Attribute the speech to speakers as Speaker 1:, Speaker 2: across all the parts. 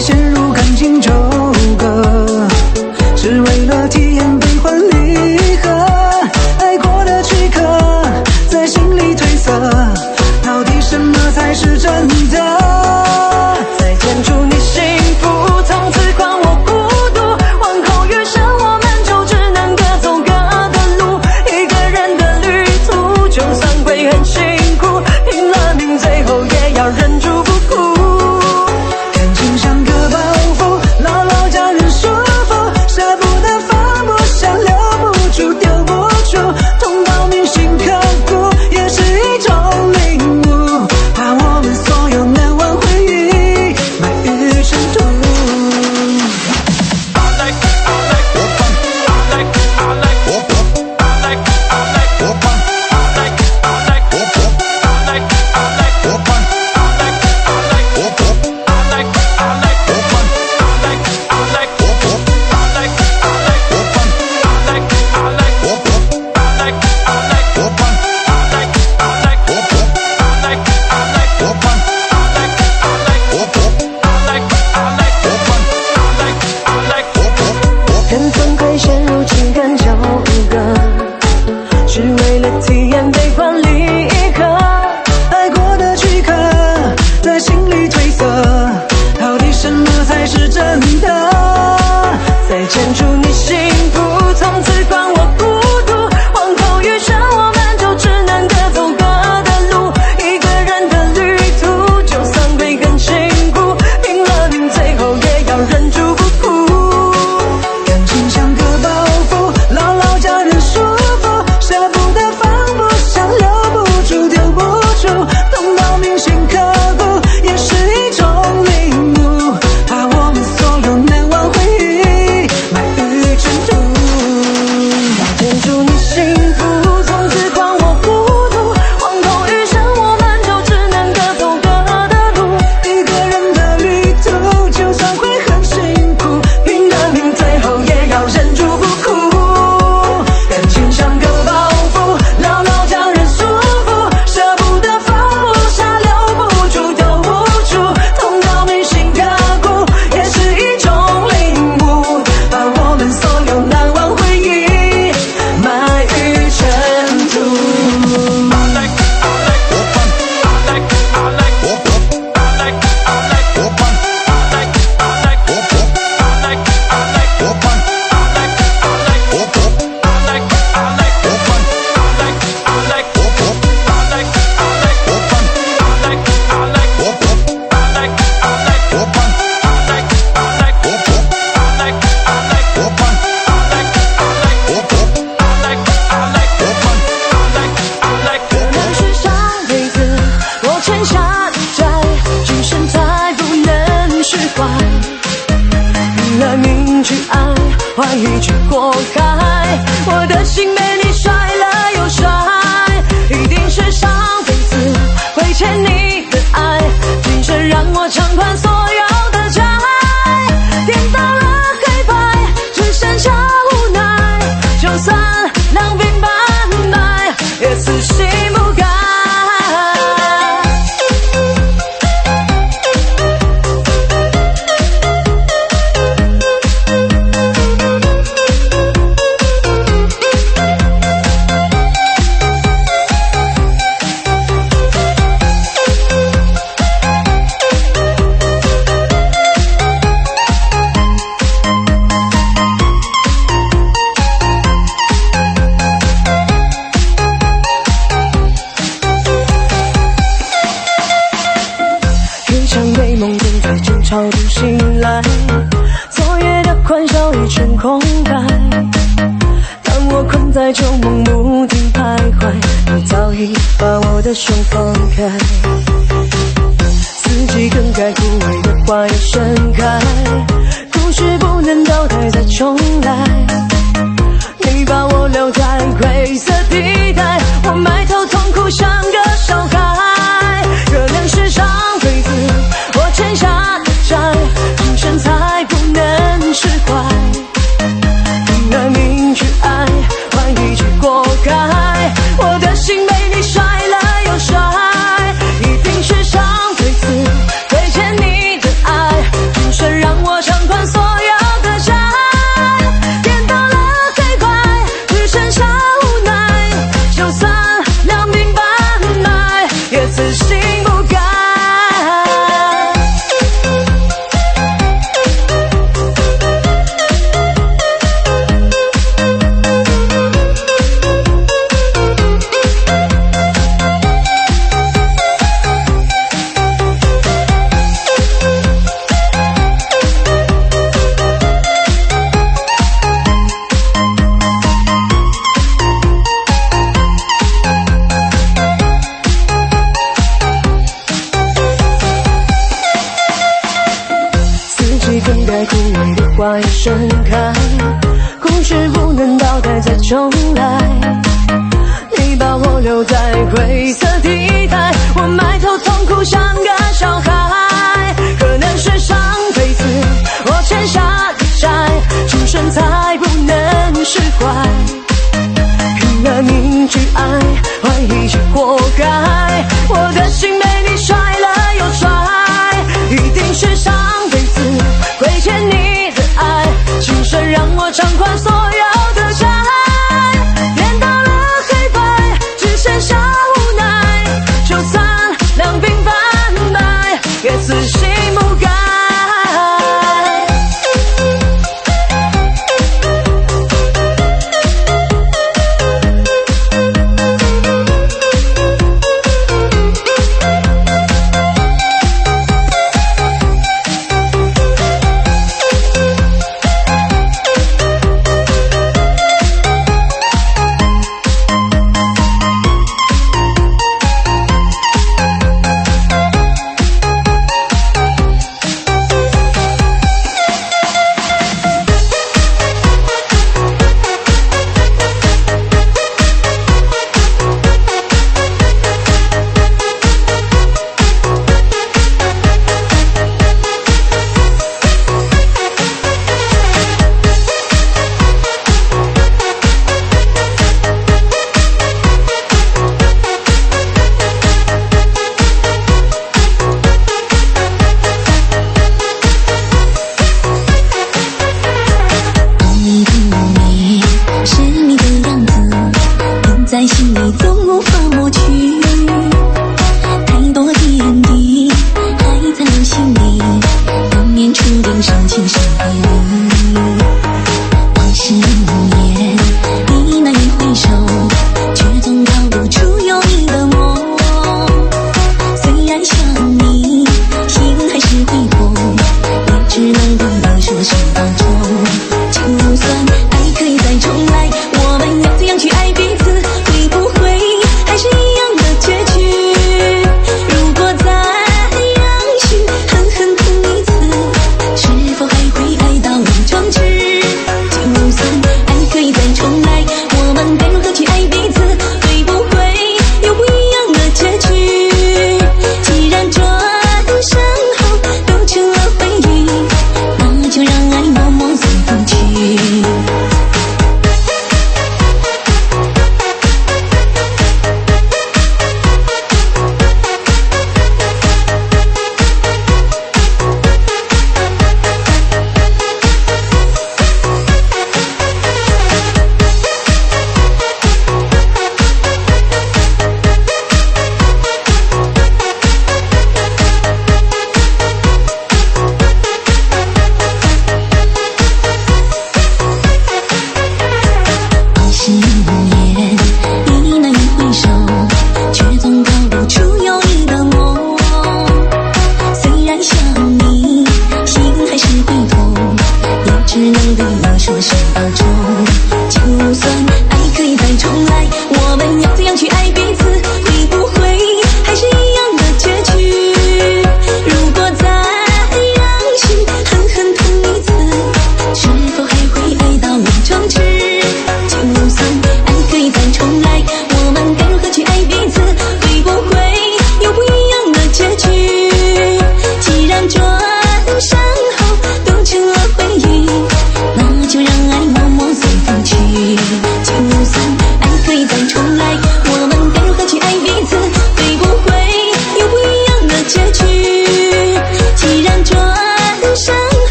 Speaker 1: 陷入感情
Speaker 2: 中。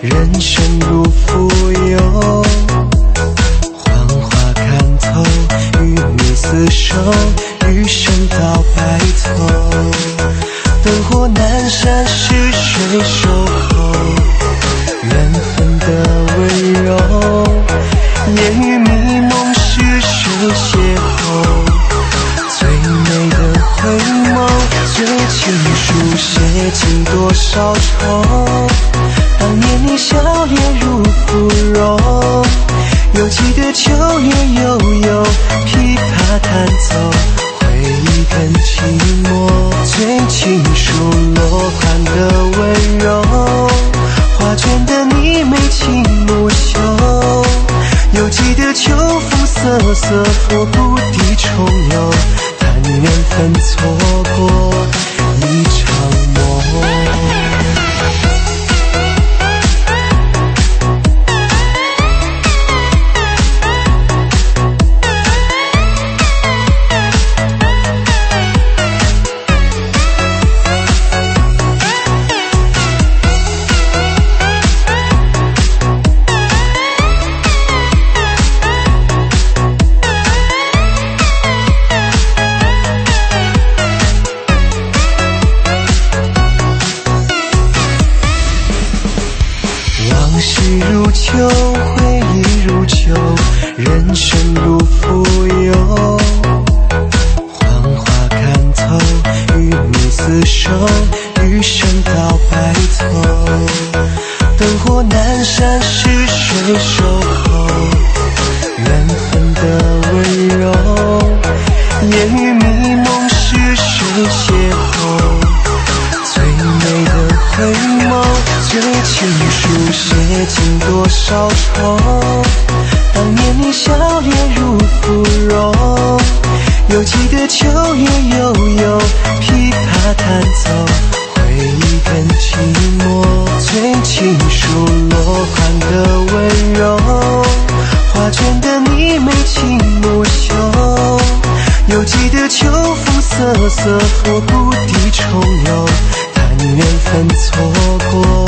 Speaker 1: 人生如的你眉清目秀，犹记得秋风瑟瑟，和故地重游，叹缘分错过。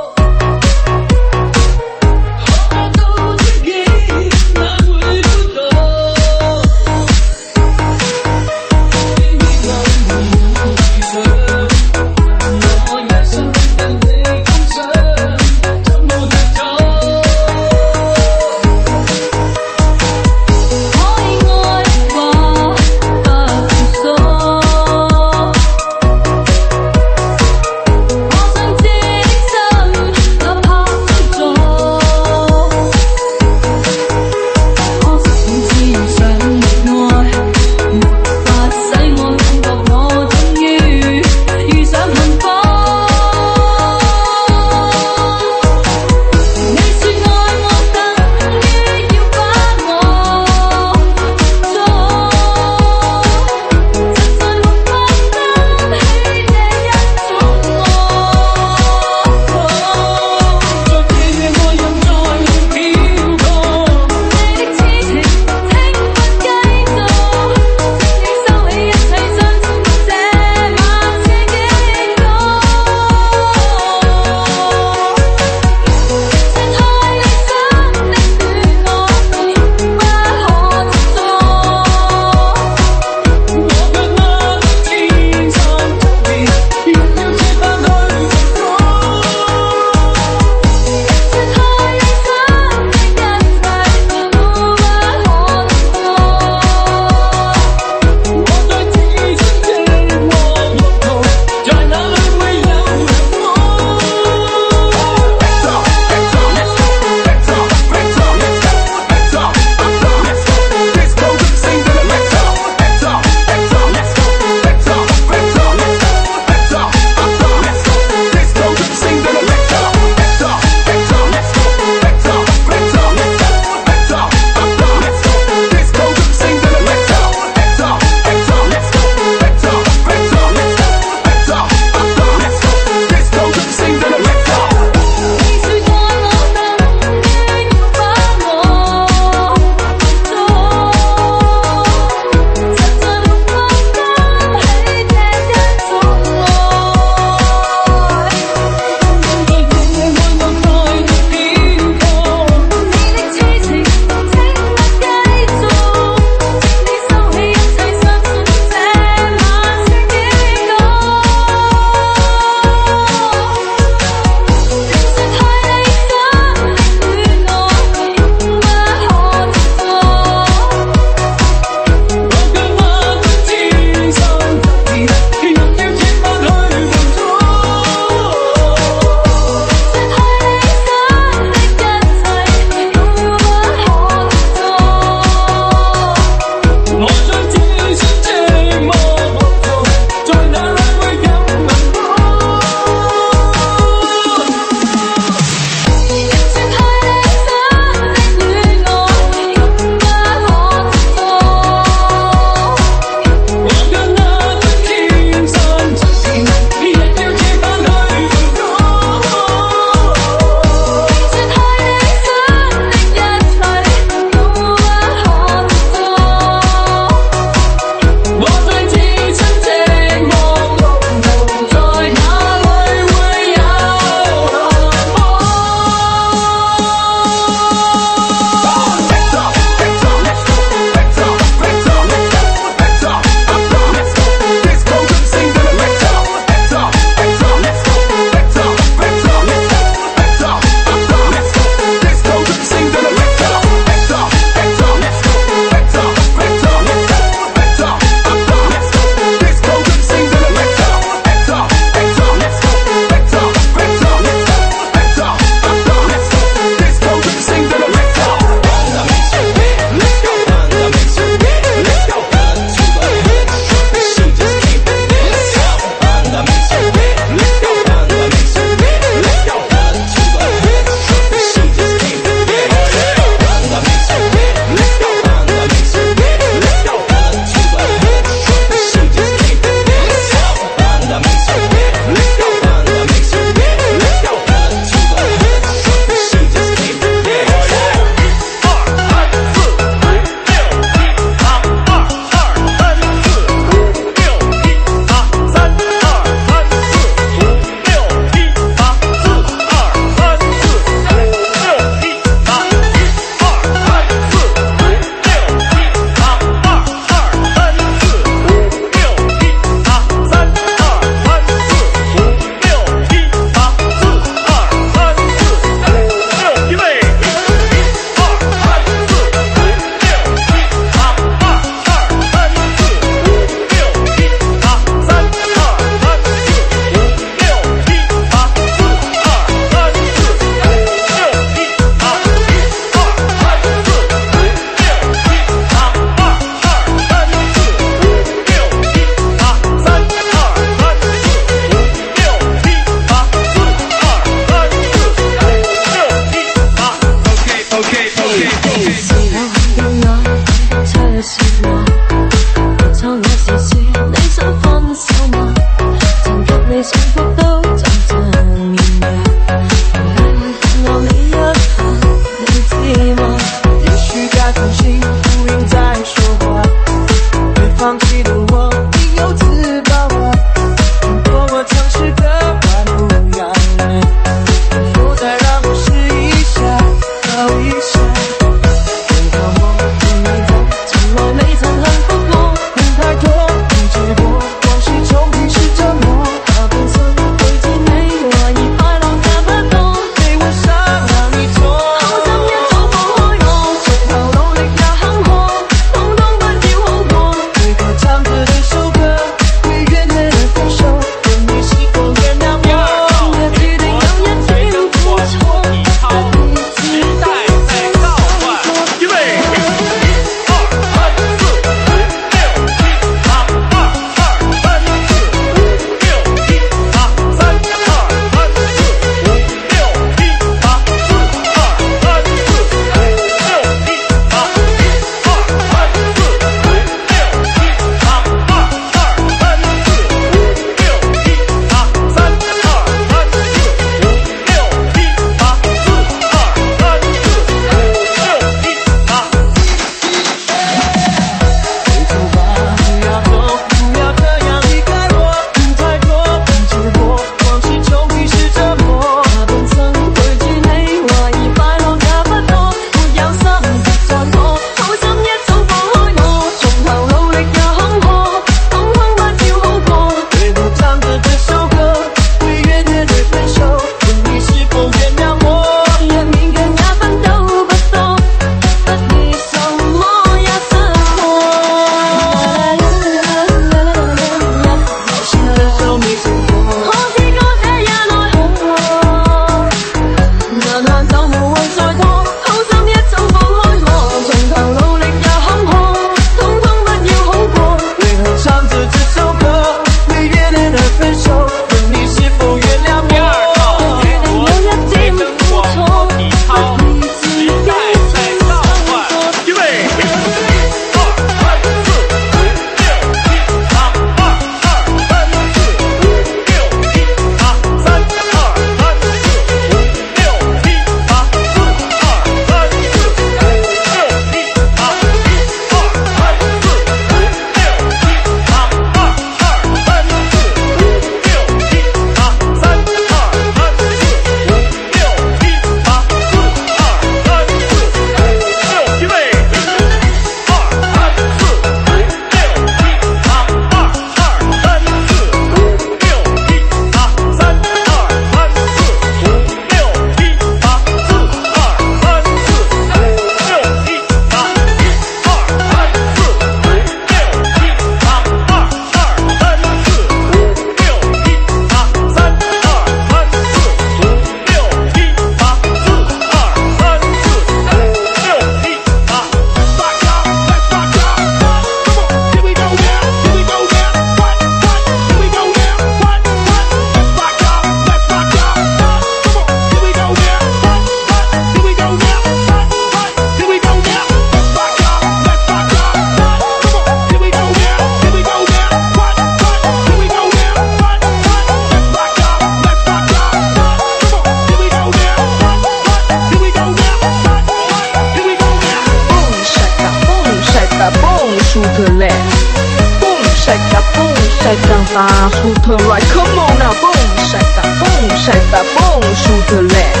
Speaker 3: boom to the right. Come on now, boom, shake that, boom, shake that, boom, shoot the left.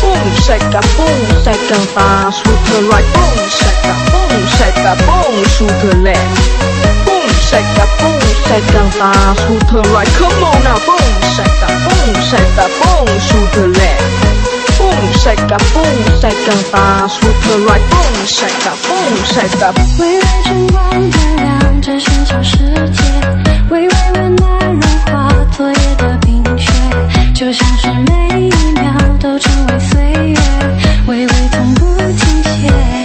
Speaker 3: Boom, shake that, boom, shake that, boom, shoot the right. Boom, shake that, boom, shake that, boom, shoot the left. Boom, shake that, boom, shake that, boom, shoot the right. Come on now, boom, shake that, boom, shake that, boom, shoot the left.
Speaker 4: 微微晨光点亮崭新旧世界，微微温暖融化昨夜的冰雪，就像是每一秒都成为岁月，微微从不停歇。